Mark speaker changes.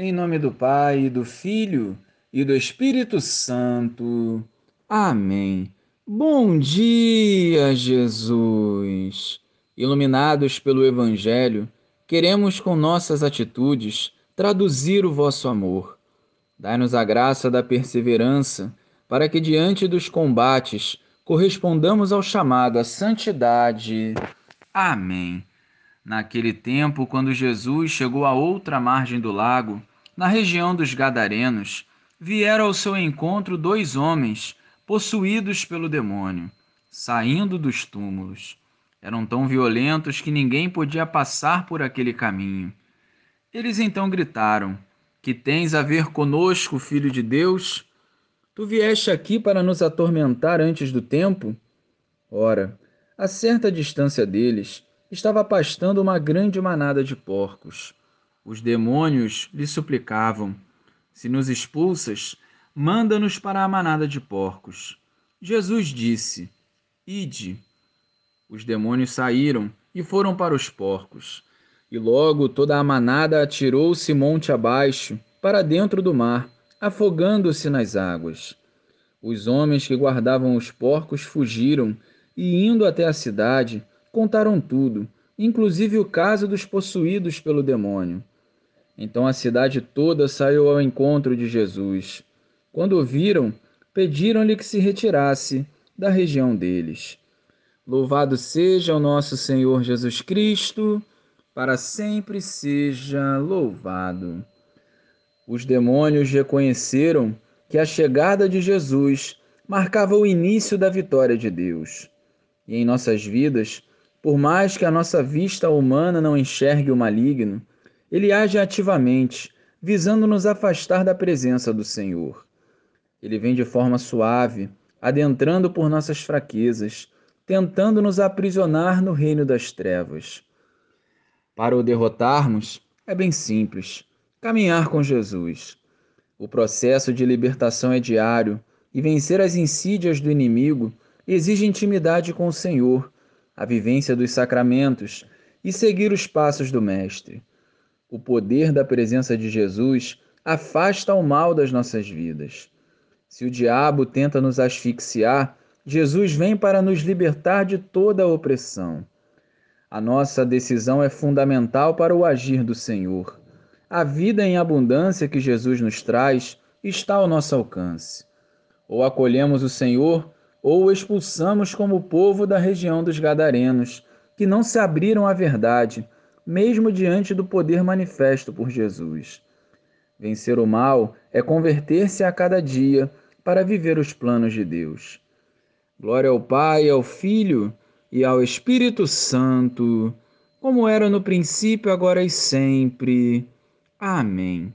Speaker 1: Em nome do Pai, do Filho e do Espírito Santo. Amém. Bom dia, Jesus. Iluminados pelo Evangelho, queremos com nossas atitudes traduzir o vosso amor. Dai-nos a graça da perseverança, para que diante dos combates correspondamos ao chamado à santidade. Amém. Naquele tempo, quando Jesus chegou à outra margem do lago, na região dos Gadarenos, vieram ao seu encontro dois homens possuídos pelo demônio, saindo dos túmulos. Eram tão violentos que ninguém podia passar por aquele caminho. Eles então gritaram: Que tens a ver conosco, filho de Deus? Tu vieste aqui para nos atormentar antes do tempo? Ora, a certa distância deles, estava pastando uma grande manada de porcos. Os demônios lhe suplicavam: Se nos expulsas, manda-nos para a manada de porcos. Jesus disse: Ide. Os demônios saíram e foram para os porcos. E logo toda a manada atirou-se monte abaixo, para dentro do mar, afogando-se nas águas. Os homens que guardavam os porcos fugiram e, indo até a cidade, contaram tudo, inclusive o caso dos possuídos pelo demônio. Então a cidade toda saiu ao encontro de Jesus. Quando o viram, pediram-lhe que se retirasse da região deles. Louvado seja o nosso Senhor Jesus Cristo, para sempre seja louvado. Os demônios reconheceram que a chegada de Jesus marcava o início da vitória de Deus. E em nossas vidas, por mais que a nossa vista humana não enxergue o maligno, ele age ativamente, visando nos afastar da presença do Senhor. Ele vem de forma suave, adentrando por nossas fraquezas, tentando nos aprisionar no reino das trevas. Para o derrotarmos, é bem simples: caminhar com Jesus. O processo de libertação é diário e vencer as insídias do inimigo exige intimidade com o Senhor a vivência dos sacramentos e seguir os passos do Mestre. O poder da presença de Jesus afasta o mal das nossas vidas. Se o diabo tenta nos asfixiar, Jesus vem para nos libertar de toda a opressão. A nossa decisão é fundamental para o agir do Senhor. A vida em abundância que Jesus nos traz está ao nosso alcance. Ou acolhemos o Senhor ou o expulsamos como povo da região dos Gadarenos, que não se abriram à verdade, mesmo diante do poder manifesto por Jesus. Vencer o mal é converter-se a cada dia para viver os planos de Deus. Glória ao Pai, ao Filho e ao Espírito Santo, como era no princípio, agora e sempre. Amém.